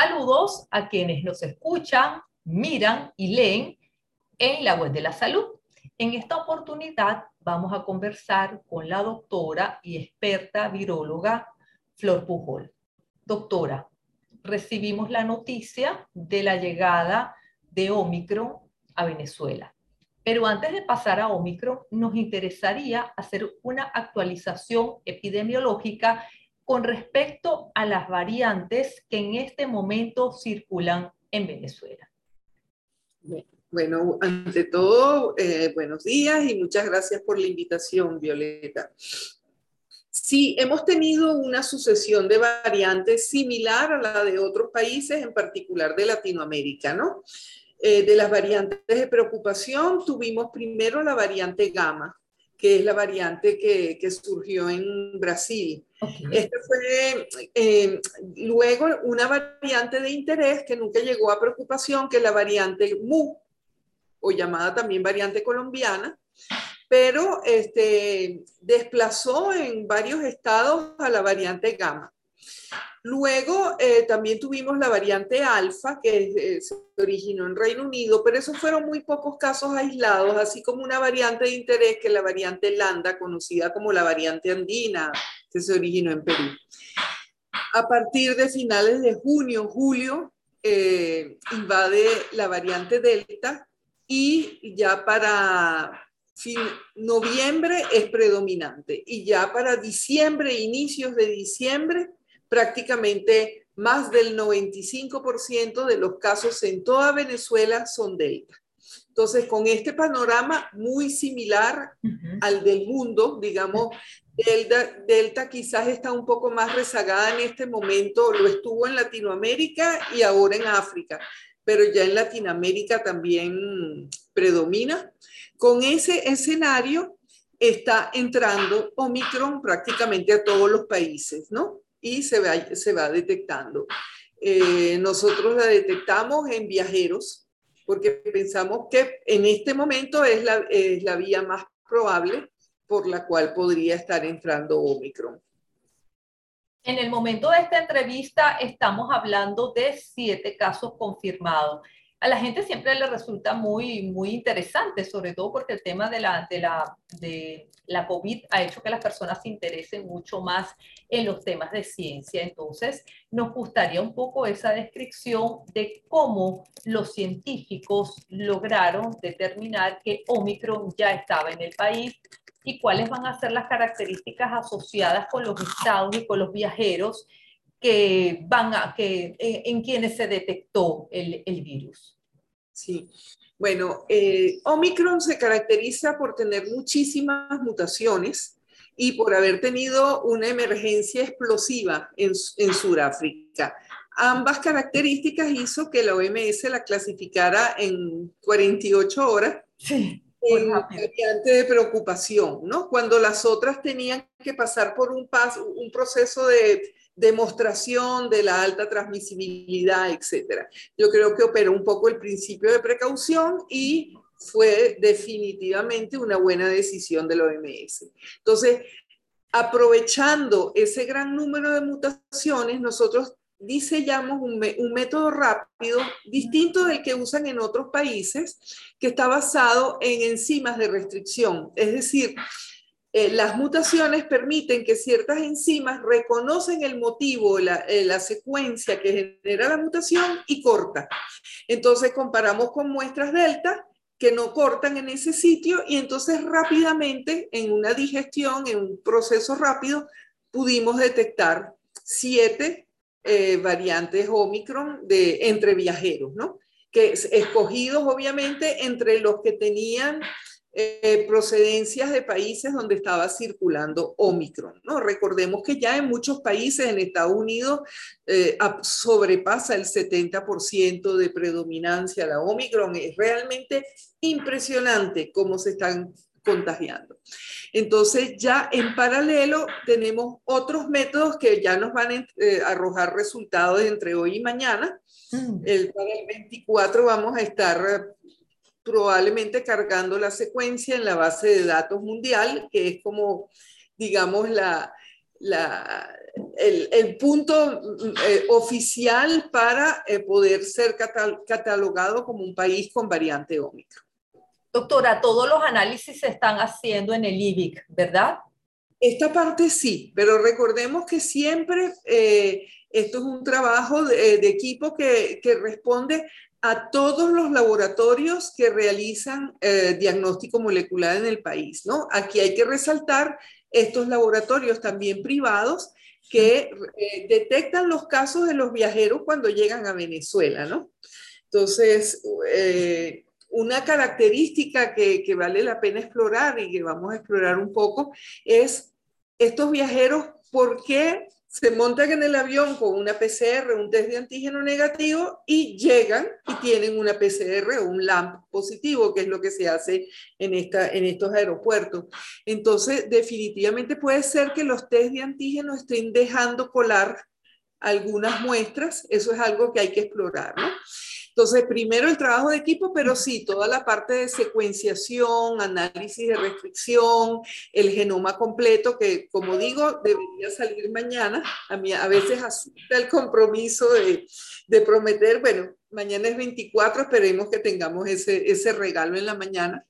Saludos a quienes nos escuchan, miran y leen en la web de la salud. En esta oportunidad vamos a conversar con la doctora y experta viróloga Flor Pujol. Doctora, recibimos la noticia de la llegada de Omicron a Venezuela. Pero antes de pasar a Omicron, nos interesaría hacer una actualización epidemiológica con respecto a las variantes que en este momento circulan en Venezuela. Bueno, ante todo, eh, buenos días y muchas gracias por la invitación, Violeta. Sí, hemos tenido una sucesión de variantes similar a la de otros países, en particular de Latinoamérica, ¿no? Eh, de las variantes de preocupación, tuvimos primero la variante gamma, que es la variante que, que surgió en Brasil. Esta fue eh, luego una variante de interés que nunca llegó a preocupación, que es la variante MU, o llamada también variante colombiana, pero este, desplazó en varios estados a la variante gamma. Luego eh, también tuvimos la variante alfa, que eh, se originó en Reino Unido, pero esos fueron muy pocos casos aislados, así como una variante de interés que es la variante lambda, conocida como la variante andina, que se originó en Perú. A partir de finales de junio, julio, eh, invade la variante delta y ya para noviembre es predominante y ya para diciembre, inicios de diciembre, prácticamente más del 95% de los casos en toda Venezuela son delta. Entonces, con este panorama muy similar al del mundo, digamos, delta, delta, quizás está un poco más rezagada en este momento, lo estuvo en Latinoamérica y ahora en África, pero ya en Latinoamérica también predomina. Con ese escenario está entrando Omicron prácticamente a todos los países, ¿no? Y se va, se va detectando. Eh, nosotros la detectamos en viajeros porque pensamos que en este momento es la, es la vía más probable por la cual podría estar entrando Omicron. En el momento de esta entrevista estamos hablando de siete casos confirmados a la gente siempre le resulta muy, muy interesante, sobre todo porque el tema de la, de, la, de la COVID ha hecho que las personas se interesen mucho más en los temas de ciencia. Entonces, nos gustaría un poco esa descripción de cómo los científicos lograron determinar que Omicron ya estaba en el país y cuáles van a ser las características asociadas con los estados y con los viajeros que van a, que, eh, en, quienes se detectó el, el virus. Sí, bueno, eh, Omicron se caracteriza por tener muchísimas mutaciones y por haber tenido una emergencia explosiva en, en Sudáfrica. Ambas características hizo que la OMS la clasificara en 48 horas. Sí en variante de preocupación, ¿no? Cuando las otras tenían que pasar por un, paso, un proceso de demostración de la alta transmisibilidad, etcétera. Yo creo que operó un poco el principio de precaución y fue definitivamente una buena decisión del OMS. Entonces, aprovechando ese gran número de mutaciones, nosotros diseñamos un, un, método rápido distinto del que usan en otros países, que está basado en enzimas de restricción. Es decir, eh, las mutaciones permiten que ciertas enzimas reconocen el motivo, la, eh, la, secuencia que genera la mutación y corta. Entonces comparamos con muestras delta que no cortan en ese sitio y entonces rápidamente en una digestión, en un proceso rápido, pudimos detectar siete eh, variantes Omicron de, entre viajeros, ¿no? Que escogidos obviamente entre los que tenían eh, procedencias de países donde estaba circulando Omicron. ¿no? Recordemos que ya en muchos países, en Estados Unidos, eh, sobrepasa el 70% de predominancia la Omicron. Es realmente impresionante cómo se están contagiando. Entonces ya en paralelo tenemos otros métodos que ya nos van a eh, arrojar resultados entre hoy y mañana. Mm. El, para el 24 vamos a estar probablemente cargando la secuencia en la base de datos mundial, que es como, digamos, la, la, el, punto eh, oficial para eh, poder ser catalogado como un país con variante Omicron. Doctora, todos los análisis se están haciendo en el IBIC, ¿verdad? Esta parte sí, pero recordemos que siempre eh, esto es un trabajo de, equipo que, que, responde a todos los laboratorios que realizan diagnóstico molecular en el país, ¿no? Aquí hay que resaltar estos laboratorios también privados que eh, detectan los casos de los viajeros cuando llegan a Venezuela, ¿no? Entonces, eh, una característica que, que, vale la pena explorar y que vamos a explorar un poco es estos viajeros, ¿por qué se montan en el avión con una PCR, un test de antígeno negativo y llegan y tienen una PCR o un LAMP positivo, que es lo que se hace en, esta, en estos aeropuertos. Entonces, definitivamente puede ser que los test de antígeno estén dejando colar algunas muestras, eso es algo que hay que explorar, ¿no? Entonces, primero el trabajo de equipo, pero sí, toda la parte de secuenciación, análisis de restricción, el genoma completo, que como digo, debería salir mañana. A mí a veces asusta el compromiso de, de prometer, bueno, mañana es 24, esperemos que tengamos ese, ese regalo en la mañana.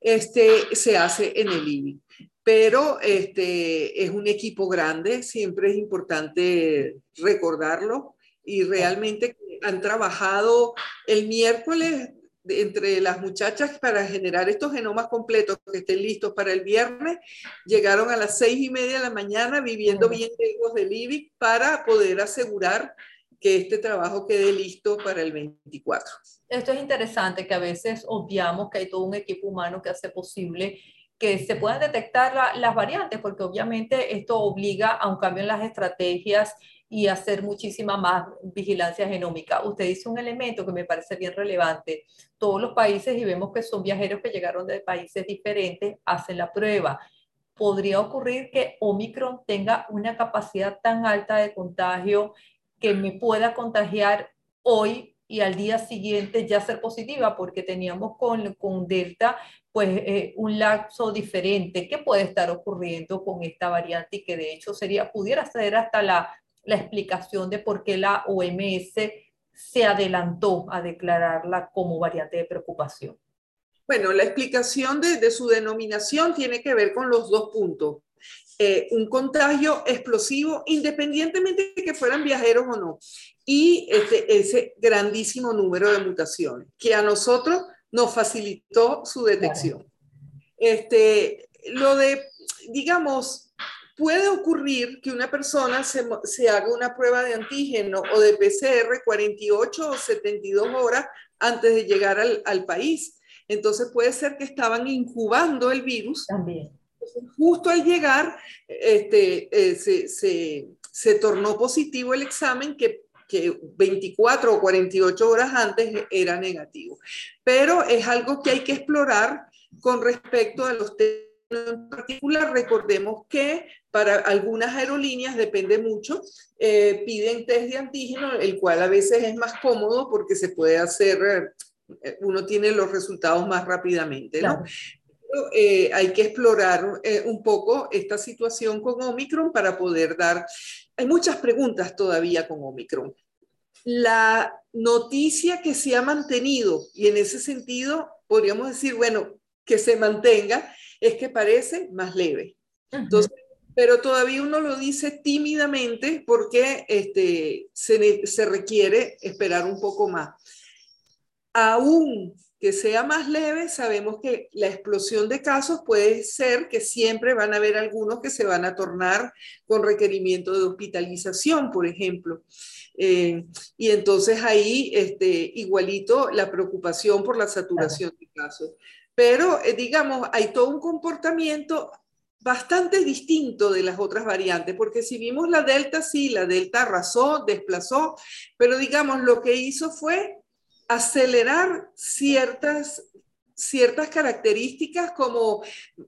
Este se hace en el IBI. Pero este, es un equipo grande, siempre es importante recordarlo y realmente han trabajado el miércoles entre las muchachas para generar estos genomas completos que estén listos para el viernes. Llegaron a las seis y media de la mañana viviendo bien lejos del IBIC para poder asegurar que este trabajo quede listo para el 24. Esto es interesante que a veces obviamos que hay todo un equipo humano que hace posible que se puedan detectar las variantes, porque obviamente esto obliga a un cambio en las estrategias y hacer muchísima más vigilancia genómica. Usted dice un elemento que me parece bien relevante. Todos los países, y vemos que son viajeros que llegaron de países diferentes, hacen la prueba. ¿Podría ocurrir que Omicron tenga una capacidad tan alta de contagio que me pueda contagiar hoy y al día siguiente ya ser positiva? Porque teníamos con, con Delta pues eh, un lapso diferente. ¿Qué puede estar ocurriendo con esta variante y que de hecho sería, pudiera ser hasta la la explicación de por qué la OMS se adelantó a declararla como variante de preocupación. Bueno, la explicación de, su denominación tiene que ver con los dos puntos. Eh, un contagio explosivo, independientemente de que fueran viajeros o no, y este, ese grandísimo número de mutaciones, que a nosotros nos facilitó su detección. Este, lo de, digamos, puede ocurrir que una persona se, haga una prueba de antígeno o de PCR 48 o 72 horas antes de llegar al, país. Entonces puede ser que estaban incubando el virus. También. Justo al llegar, este, eh, se, tornó positivo el examen que que 24 o 48 horas antes era negativo. Pero es algo que hay que explorar con respecto a los test en particular, recordemos que para algunas aerolíneas depende mucho, eh, piden test de antígeno, el cual a veces es más cómodo porque se puede hacer, eh, uno tiene los resultados más rápidamente, ¿no? Eh, hay que explorar un poco esta situación con Omicron para poder dar, hay muchas preguntas todavía con Omicron. La noticia que se ha mantenido, y en ese sentido podríamos decir, bueno, que se mantenga, es que parece más leve. Entonces, pero todavía uno lo dice tímidamente porque este, se, se requiere esperar un poco más. Aún que sea más leve, sabemos que la explosión de casos puede ser que siempre van a haber algunos que se van a tornar con requerimiento de hospitalización, por ejemplo. Eh, y entonces ahí, este, igualito, la preocupación por la saturación de casos pero eh, digamos, hay todo un comportamiento bastante distinto de las otras variantes, porque si vimos la delta, sí, la delta arrasó, desplazó, pero digamos, lo que hizo fue acelerar ciertas ciertas características como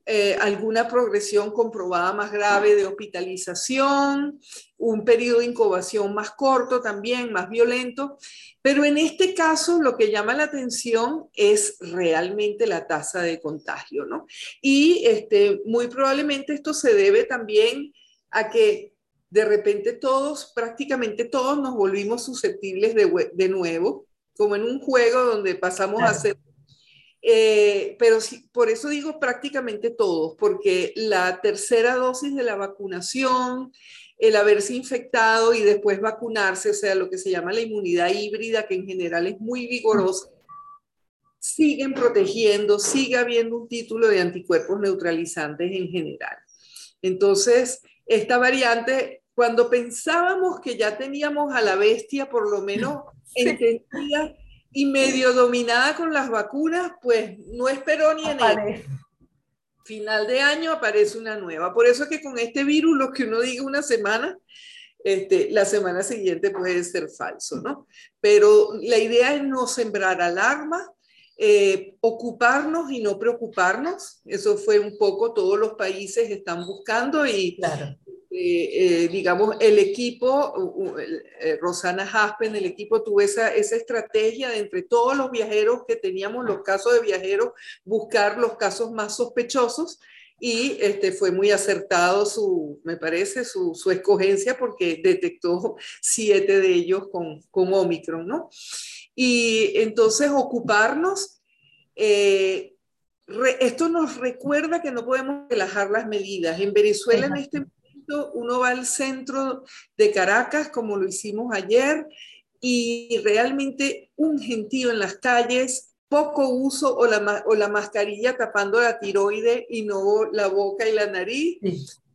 eh, alguna progresión comprobada más grave de hospitalización, un periodo de incubación más corto también, más violento, pero en este caso lo que llama la atención es realmente la tasa de contagio, ¿no? Y este, muy probablemente esto se debe también a que de repente todos, prácticamente todos nos volvimos susceptibles de, de nuevo, como en un juego donde pasamos a ser... Eh, pero sí, por eso digo prácticamente todos, porque la tercera dosis de la vacunación, el haberse infectado y después vacunarse, o sea, lo que se llama la inmunidad híbrida, que en general es muy vigorosa, siguen protegiendo, sigue habiendo un título de anticuerpos neutralizantes en general. Entonces, esta variante, cuando pensábamos que ya teníamos a la bestia por lo menos entendida y medio dominada con las vacunas, pues no esperó ni en el final de año aparece una nueva. Por eso es que con este virus, lo que uno diga una semana, este, la semana siguiente puede ser falso, ¿no? Pero la idea es no sembrar alarma, eh, ocuparnos y no preocuparnos. Eso fue un poco todos los países están buscando y eh, eh, digamos el equipo, Rosana Haspen, el equipo tuvo esa, esa estrategia de entre todos los viajeros que teníamos, los casos de viajeros, buscar los casos más sospechosos y este, fue muy acertado su, me parece, su, su escogencia porque detectó siete de ellos con, con Omicron, ¿no? Y entonces ocuparnos, eh, esto nos recuerda que no podemos relajar las medidas. En Venezuela en este momento uno va al centro de Caracas, como lo hicimos ayer, y realmente un gentío en las calles, poco uso o la, o la mascarilla tapando la tiroide y no la boca y la nariz.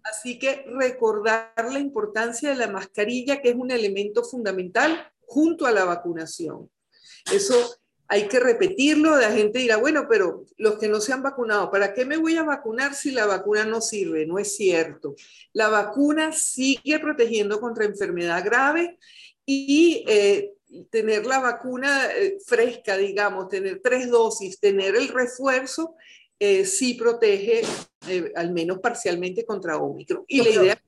Así que recordar la importancia de la mascarilla, que es un elemento fundamental junto a la vacunación. Eso hay que repetirlo, la gente dirá, bueno, pero los que no se han vacunado, ¿para qué me voy a vacunar si la vacuna no sirve? No es cierto. La vacuna sigue protegiendo contra enfermedad grave y eh, tener la vacuna eh, fresca, digamos, tener tres dosis, tener el refuerzo, eh, sí protege al menos parcialmente contra Omicron. Y la idea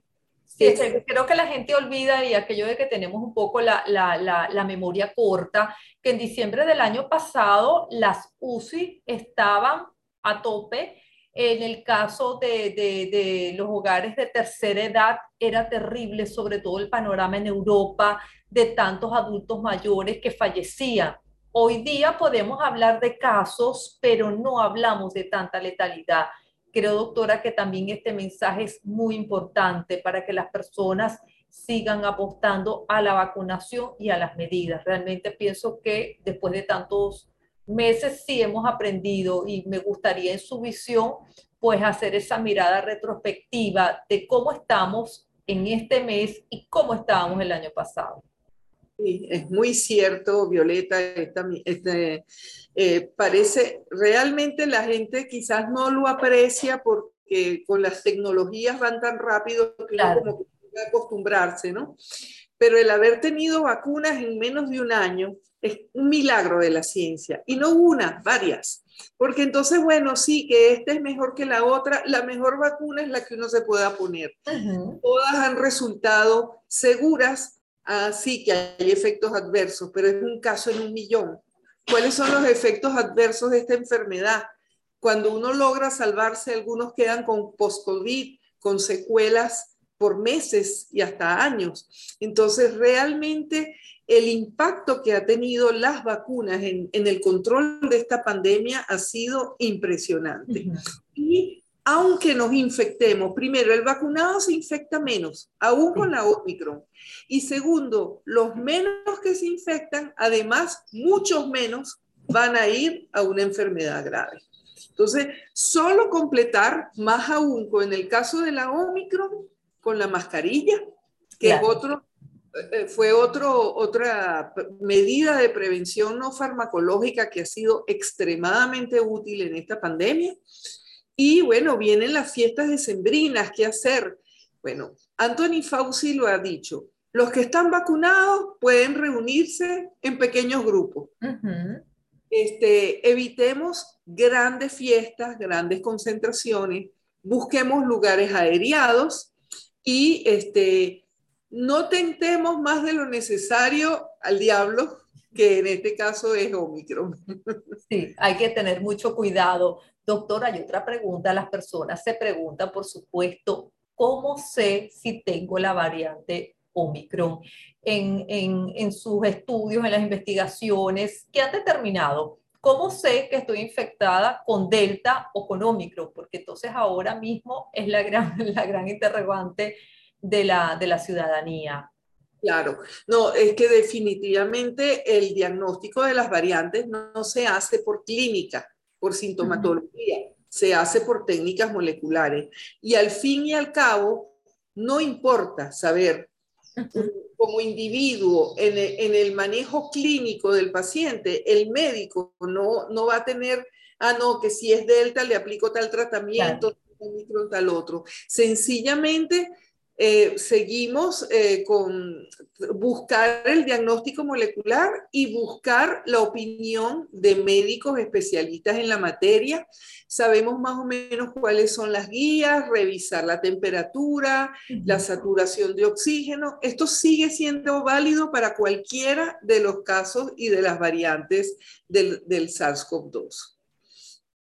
Sí, creo que la gente olvida y aquello de que tenemos un poco la, la, la, memoria corta, que en diciembre del año pasado las UCI estaban a tope. En el caso de, de, de, los hogares de tercera edad era terrible, sobre todo el panorama en Europa de tantos adultos mayores que fallecían. Hoy día podemos hablar de casos, pero no hablamos de tanta letalidad. Creo, doctora, que también este mensaje es muy importante para que las personas sigan apostando a la vacunación y a las medidas. Realmente pienso que después de tantos meses sí hemos aprendido y me gustaría en su visión pues hacer esa mirada retrospectiva de cómo estamos en este mes y cómo estábamos el año pasado. Sí, es muy cierto, Violeta. este, eh, parece, realmente la gente quizás no lo aprecia porque con las tecnologías van tan rápido que uno como que acostumbrarse, ¿no? Pero el haber tenido vacunas en menos de un año es un milagro de la ciencia. Y no una, varias. Porque entonces, bueno, sí, que esta es mejor que la otra. La mejor vacuna es la que uno se pueda poner. Todas han resultado seguras Ah, sí que hay efectos adversos, pero es un caso en un millón. ¿Cuáles son los efectos adversos de esta enfermedad? Cuando uno logra salvarse, algunos quedan con post-COVID, con secuelas por meses y hasta años. Entonces, realmente el impacto que ha tenido las vacunas en, el control de esta pandemia ha sido impresionante. Y aunque nos infectemos, primero, el vacunado se infecta menos, aún con la Omicron. Y segundo, los menos que se infectan, además, muchos menos van a ir a una enfermedad grave. Entonces, solo completar, más aún con el caso de la Omicron, con la mascarilla, que es otro, eh, fue otro, otra medida de prevención no farmacológica que ha sido extremadamente útil en esta pandemia. Y bueno, vienen las fiestas decembrinas, ¿qué hacer? Bueno, Anthony Fauci lo ha dicho, los que están vacunados pueden reunirse en pequeños grupos. este, evitemos grandes fiestas, grandes concentraciones, busquemos lugares aéreados y este, no tentemos más de lo necesario al diablo, que en este caso es Omicron. Sí, hay que tener mucho cuidado. Doctora, hay otra pregunta. Las personas se preguntan, por supuesto, ¿cómo sé si tengo la variante Omicron? En, en, en sus estudios, en las investigaciones, ¿qué han determinado? ¿Cómo sé que estoy infectada con Delta o con Omicron? Porque entonces ahora mismo es la gran, la gran interrogante de la, de la ciudadanía. Claro, no, es que definitivamente el diagnóstico de las variantes no, se hace por clínica, por sintomatología, se hace por técnicas moleculares. Y al fin y al cabo, no importa saber como individuo en el, manejo clínico del paciente, el médico no, no va a tener, ah, no, que si es delta le aplico tal tratamiento, tal otro. Sencillamente eh, seguimos eh, con buscar el diagnóstico molecular y buscar la opinión de médicos especialistas en la materia. Sabemos más o menos cuáles son las guías, revisar la temperatura, la saturación de oxígeno. Esto sigue siendo válido para cualquiera de los casos y de las variantes del, del SARS-CoV-2.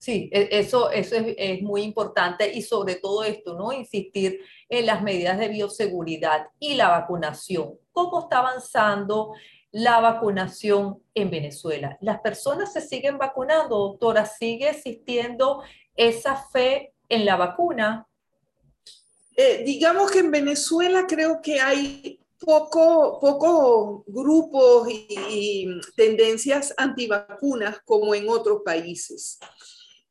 Sí, e, eso, eso es, es, muy importante y sobre todo esto, ¿no? Insistir en las medidas de bioseguridad y la vacunación. ¿Cómo está avanzando la vacunación en Venezuela? ¿Las personas se siguen vacunando, doctora? ¿Sigue existiendo esa fe en la vacuna? Eh, digamos que en Venezuela creo que hay poco, poco grupos y, tendencias antivacunas como en otros países.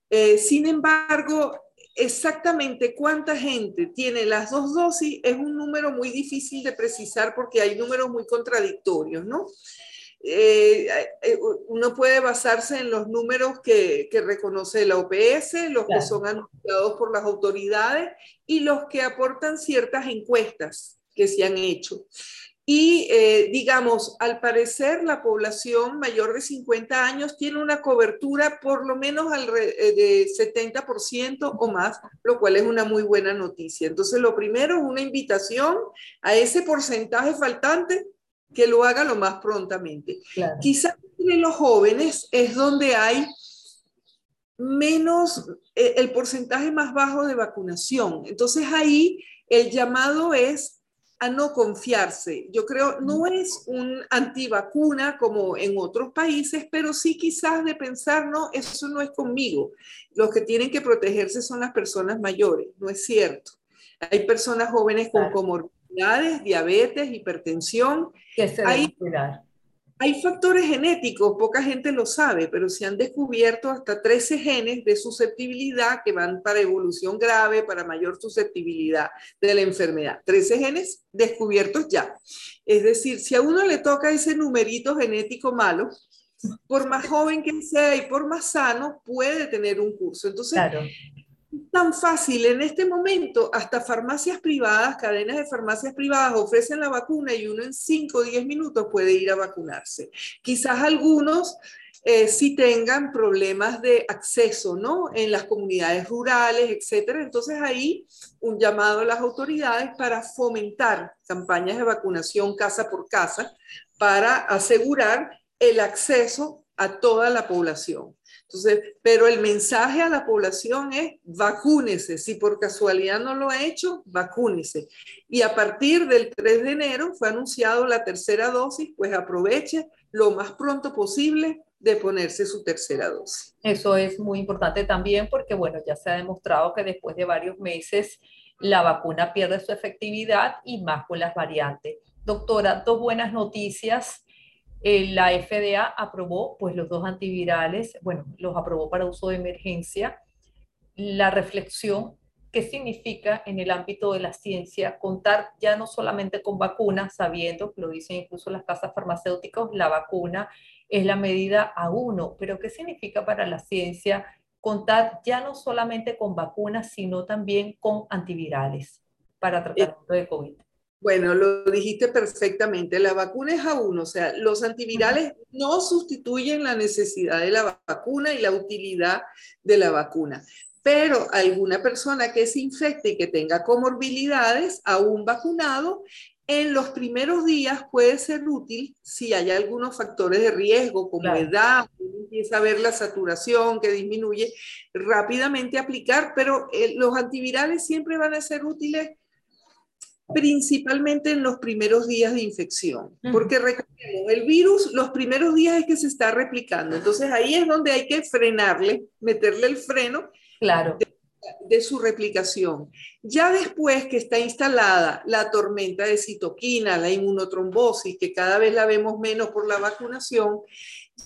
Eh, sin embargo, exactamente cuánta gente tiene las dos dosis es un número muy difícil de precisar porque hay números muy contradictorios, ¿no? Eh, eh, uno puede basarse en los números que, que reconoce la OPS, los que son anunciados por las autoridades y los que aportan ciertas encuestas que se han hecho. Y eh, digamos, al parecer la población mayor de 50 años tiene una cobertura por lo menos eh, de 70% o más, lo cual es una muy buena noticia. Entonces, lo primero es una invitación a ese porcentaje faltante que lo haga lo más prontamente. Quizás entre los jóvenes es donde hay menos, eh, el porcentaje más bajo de vacunación. Entonces ahí el llamado es no confiarse. Yo creo, no es un antivacuna como en otros países, pero sí quizás de pensar, no, eso no es conmigo. Los que tienen que protegerse son las personas mayores, no es cierto. Hay personas jóvenes con comorbilidades, diabetes, hipertensión. Que se hay, hay factores genéticos, poca gente lo sabe, pero se han descubierto hasta 13 genes de susceptibilidad que van para evolución grave, para mayor susceptibilidad de la enfermedad. 13 genes descubiertos ya. Es decir, si a uno le toca ese numerito genético malo, por más joven que sea y por más sano, puede tener un curso. Entonces, tan fácil. En este momento, hasta farmacias privadas, cadenas de farmacias privadas ofrecen la vacuna y uno en 5 o 10 minutos puede ir a vacunarse. Quizás algunos eh, sí tengan problemas de acceso, ¿no? En las comunidades rurales, etcétera. Entonces ahí un llamado a las autoridades para fomentar campañas de vacunación casa por casa para asegurar el acceso a toda la población. Pero el mensaje a la población es vacúnese. Si por casualidad no lo ha hecho, vacúnese. Y a partir del 3 de enero fue anunciado la tercera dosis, pues aproveche lo más pronto posible de ponerse su tercera dosis. Eso es muy importante también porque, bueno, ya se ha demostrado que después de varios meses la vacuna pierde su efectividad y más con las variantes. Doctora, dos buenas noticias eh, la FDA aprobó pues los dos antivirales, bueno, los aprobó para uso de emergencia. La reflexión, ¿qué significa en el ámbito de la ciencia contar ya no solamente con vacunas, sabiendo, lo dicen incluso las casas farmacéuticas, la vacuna es la medida a uno, pero ¿qué significa para la ciencia contar ya no solamente con vacunas, sino también con antivirales para tratamiento de COVID? Bueno, lo dijiste perfectamente. La vacuna es a uno, o sea, los antivirales no sustituyen la necesidad de la vacuna y la utilidad de la vacuna. Pero alguna persona que se infecte y que tenga comorbilidades, aún vacunado, en los primeros días puede ser útil si hay algunos factores de riesgo, como edad, empieza a ver la saturación que disminuye, rápidamente aplicar, pero eh, los antivirales siempre van a ser útiles principalmente en los primeros días de infección, porque recordemos, el virus los primeros días es que se está replicando, entonces ahí es donde hay que frenarle, meterle el freno claro. de, de su replicación. Ya después que está instalada la tormenta de citoquina, la inmunotrombosis, que cada vez la vemos menos por la vacunación,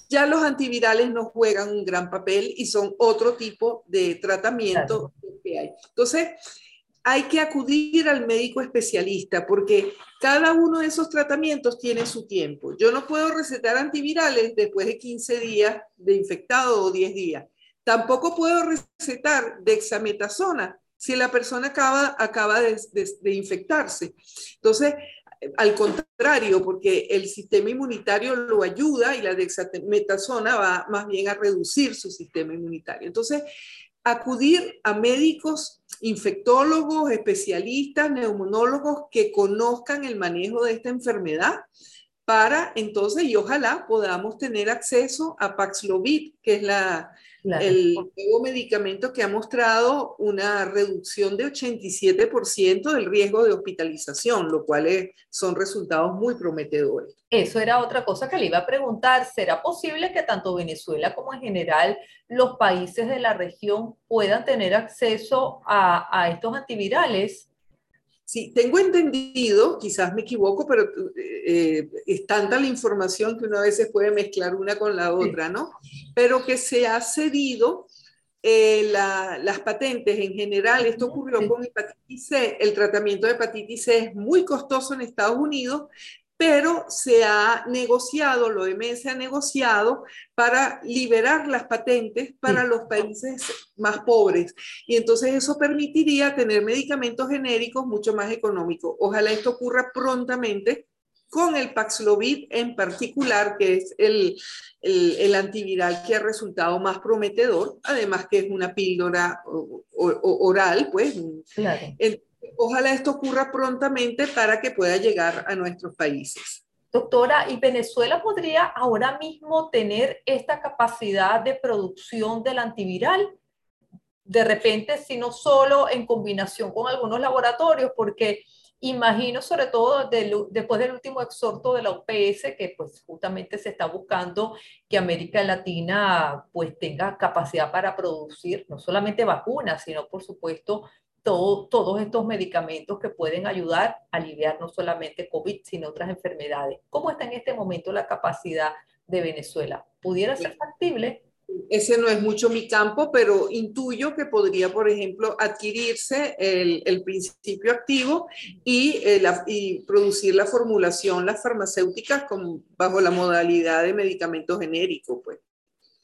ya los antivirales no juegan un gran papel y son otro tipo de tratamiento que hay. Entonces, hay que acudir al médico especialista porque cada uno de esos tratamientos tiene su tiempo. Yo no puedo recetar antivirales después de 15 días de infectado o 10 días. Tampoco puedo recetar dexametasona si la persona acaba, acaba de, de infectarse. Entonces, al contrario, porque el sistema inmunitario lo ayuda y la dexametasona va más bien a reducir su sistema inmunitario. Entonces, acudir a médicos, infectólogos, especialistas, neumonólogos que conozcan el manejo de esta enfermedad para entonces, y ojalá podamos tener acceso a Paxlovid, que es la, el nuevo medicamento que ha mostrado una reducción de 87% del riesgo de hospitalización, lo cual son resultados muy prometedores. Eso era otra cosa que le iba a preguntar. ¿Será posible que tanto Venezuela como en general los países de la región puedan tener acceso a, a estos antivirales? Sí, tengo entendido, quizás me equivoco, pero eh, es tanta la información que uno a veces puede mezclar una con la otra, ¿no? Pero que se ha cedido eh, las patentes en general. Esto ocurrió con hepatitis C. El tratamiento de hepatitis C es muy costoso en Estados Unidos, pero se ha negociado, lo OMS ha negociado para liberar las patentes para los países más pobres. Y entonces eso permitiría tener medicamentos genéricos mucho más económicos. Ojalá esto ocurra prontamente con el Paxlovid en particular, que es el, el, antiviral que ha resultado más prometedor, además que es una píldora oral, pues. Claro. Ojalá esto ocurra prontamente para que pueda llegar a nuestros países. Doctora, ¿y Venezuela podría ahora mismo tener esta capacidad de producción del antiviral? De repente, si no solo en combinación con algunos laboratorios, porque imagino sobre todo después del último exhorto de la OPS, que pues justamente se está buscando que América Latina pues tenga capacidad para producir no solamente vacunas, sino por supuesto todos estos medicamentos que pueden ayudar a aliviar no solamente COVID, sino otras enfermedades. ¿Cómo está en este momento la capacidad de Venezuela? ¿Pudiera ser factible? Ese no es mucho mi campo, pero intuyo que podría, por ejemplo, adquirirse el, el principio activo y, eh, y, producir la formulación, las farmacéuticas con, bajo la modalidad de medicamento genérico, pues.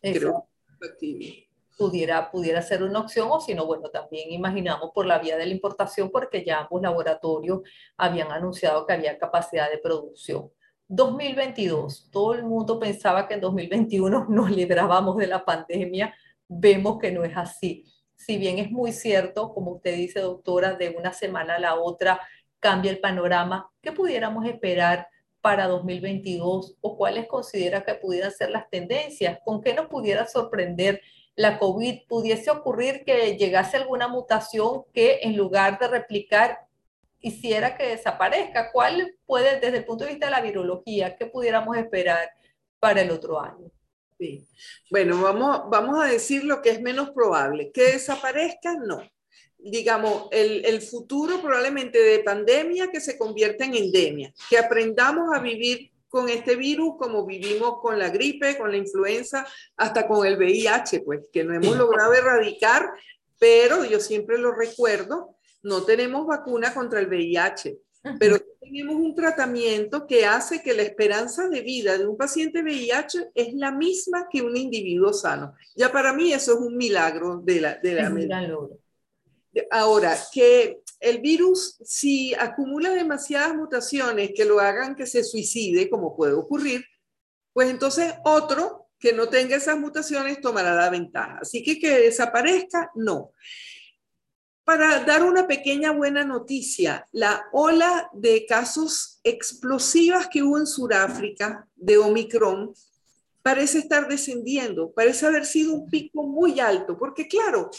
Creo factible pudiera, pudiera ser una opción o si no, bueno, también imaginamos por la vía de la importación porque ya ambos laboratorios habían anunciado que había capacidad de producción. 2022, todo el mundo pensaba que en 2021 nos librábamos de la pandemia, vemos que no es así. Si bien es muy cierto, como usted dice, doctora, de una semana a la otra cambia el panorama, ¿qué pudiéramos esperar para 2022 o cuáles considera que pudieran ser las tendencias? ¿Con qué nos pudiera sorprender la COVID, pudiese ocurrir que llegase alguna mutación que en lugar de replicar hiciera que desaparezca. ¿Cuál puede, desde el punto de vista de la virología, qué pudiéramos esperar para el otro año? Sí. Bueno, vamos, vamos a decir lo que es menos probable. Que desaparezca, no. Digamos, el, el futuro probablemente de pandemia que se convierta en endemia, que aprendamos a vivir con este virus como vivimos con la gripe, con la influenza, hasta con el VIH, pues que no hemos logrado erradicar, pero yo siempre lo recuerdo, no tenemos vacuna contra el VIH, pero tenemos un tratamiento que hace que la esperanza de vida de un paciente VIH es la misma que un individuo sano. Ya para mí eso es un milagro de la, de la medicina. Ahora, que el virus, si acumula demasiadas mutaciones que lo hagan que se suicide, como puede ocurrir, pues entonces otro que no tenga esas mutaciones tomará la ventaja. Así que que desaparezca, no. Para dar una pequeña buena noticia, la ola de casos explosivas que hubo en Sudáfrica de Omicron parece estar descendiendo, parece haber sido un pico muy alto, porque claro,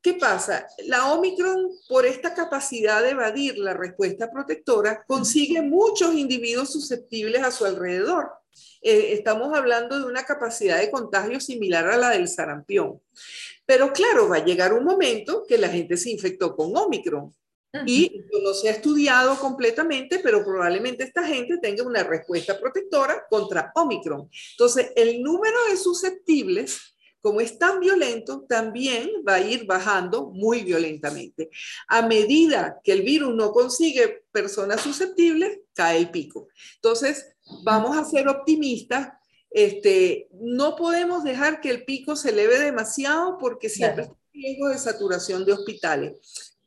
¿Qué pasa? La Omicron, por esta capacidad de evadir la respuesta protectora, consigue muchos individuos susceptibles a su alrededor. Eh, estamos hablando de una capacidad de contagio similar a la del sarampión. Pero claro, va a llegar un momento que la gente se infectó con Omicron. Y no se ha estudiado completamente, pero probablemente esta gente tenga una respuesta protectora contra Omicron. Entonces, el número de susceptibles como es tan violento, también va a ir bajando muy violentamente. A medida que el virus no consigue personas susceptibles, cae el pico. Entonces, vamos a ser optimistas. Este, no podemos dejar que el pico se eleve demasiado porque siempre está en riesgo de saturación de hospitales.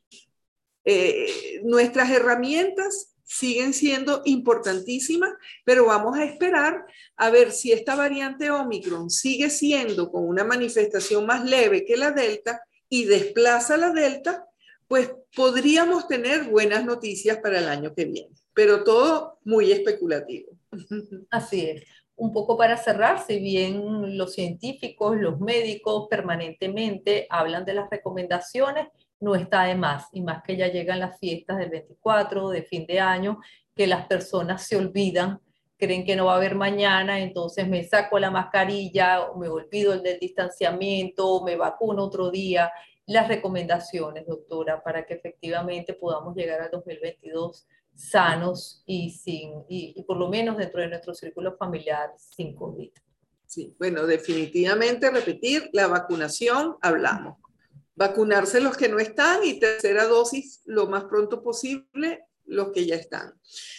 Eh, nuestras herramientas siguen siendo importantísimas, pero vamos a esperar a ver si esta variante Omicron sigue siendo con una manifestación más leve que la Delta y desplaza la Delta, pues podríamos tener buenas noticias para el año que viene, pero todo muy especulativo. Así es. Un poco para cerrar, si bien los científicos, los médicos permanentemente hablan de las recomendaciones, no está de más, y más que ya llegan las fiestas del 24, de fin de año, que las personas se olvidan, creen que no va a haber mañana, entonces me saco la mascarilla, me olvido el del distanciamiento, me vacuno otro día. Las recomendaciones, doctora, para que efectivamente podamos llegar al 2022 sanos y, sin, y por lo menos dentro de nuestro círculo familiar sin COVID. Sí, bueno, definitivamente repetir, la vacunación, hablamos vacunarse los que no están y tercera dosis lo más pronto posible los que ya están.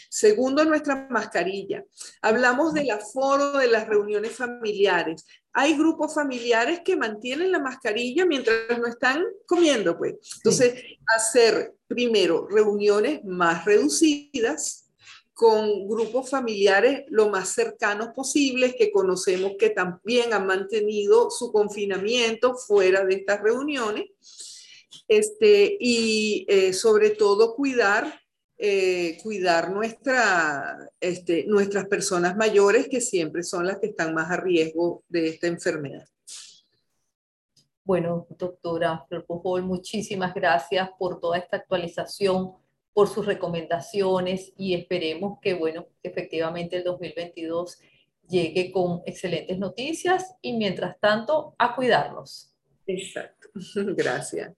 Segundo, nuestra mascarilla. Hablamos del aforo de las reuniones familiares. Hay grupos familiares que mantienen la mascarilla mientras no están comiendo, pues. Entonces, hacer primero reuniones más reducidas, con grupos familiares lo más cercanos posibles que conocemos que también han mantenido su confinamiento fuera de estas reuniones. Este, y eh, sobre todo cuidar, eh, cuidar nuestra, este, nuestras personas mayores que siempre son las que están más a riesgo de esta enfermedad. Bueno, doctora Flor muchísimas gracias por toda esta actualización por sus recomendaciones y esperemos que, bueno, efectivamente el 2022 llegue con excelentes noticias y mientras tanto a cuidarnos. Exacto. Gracias.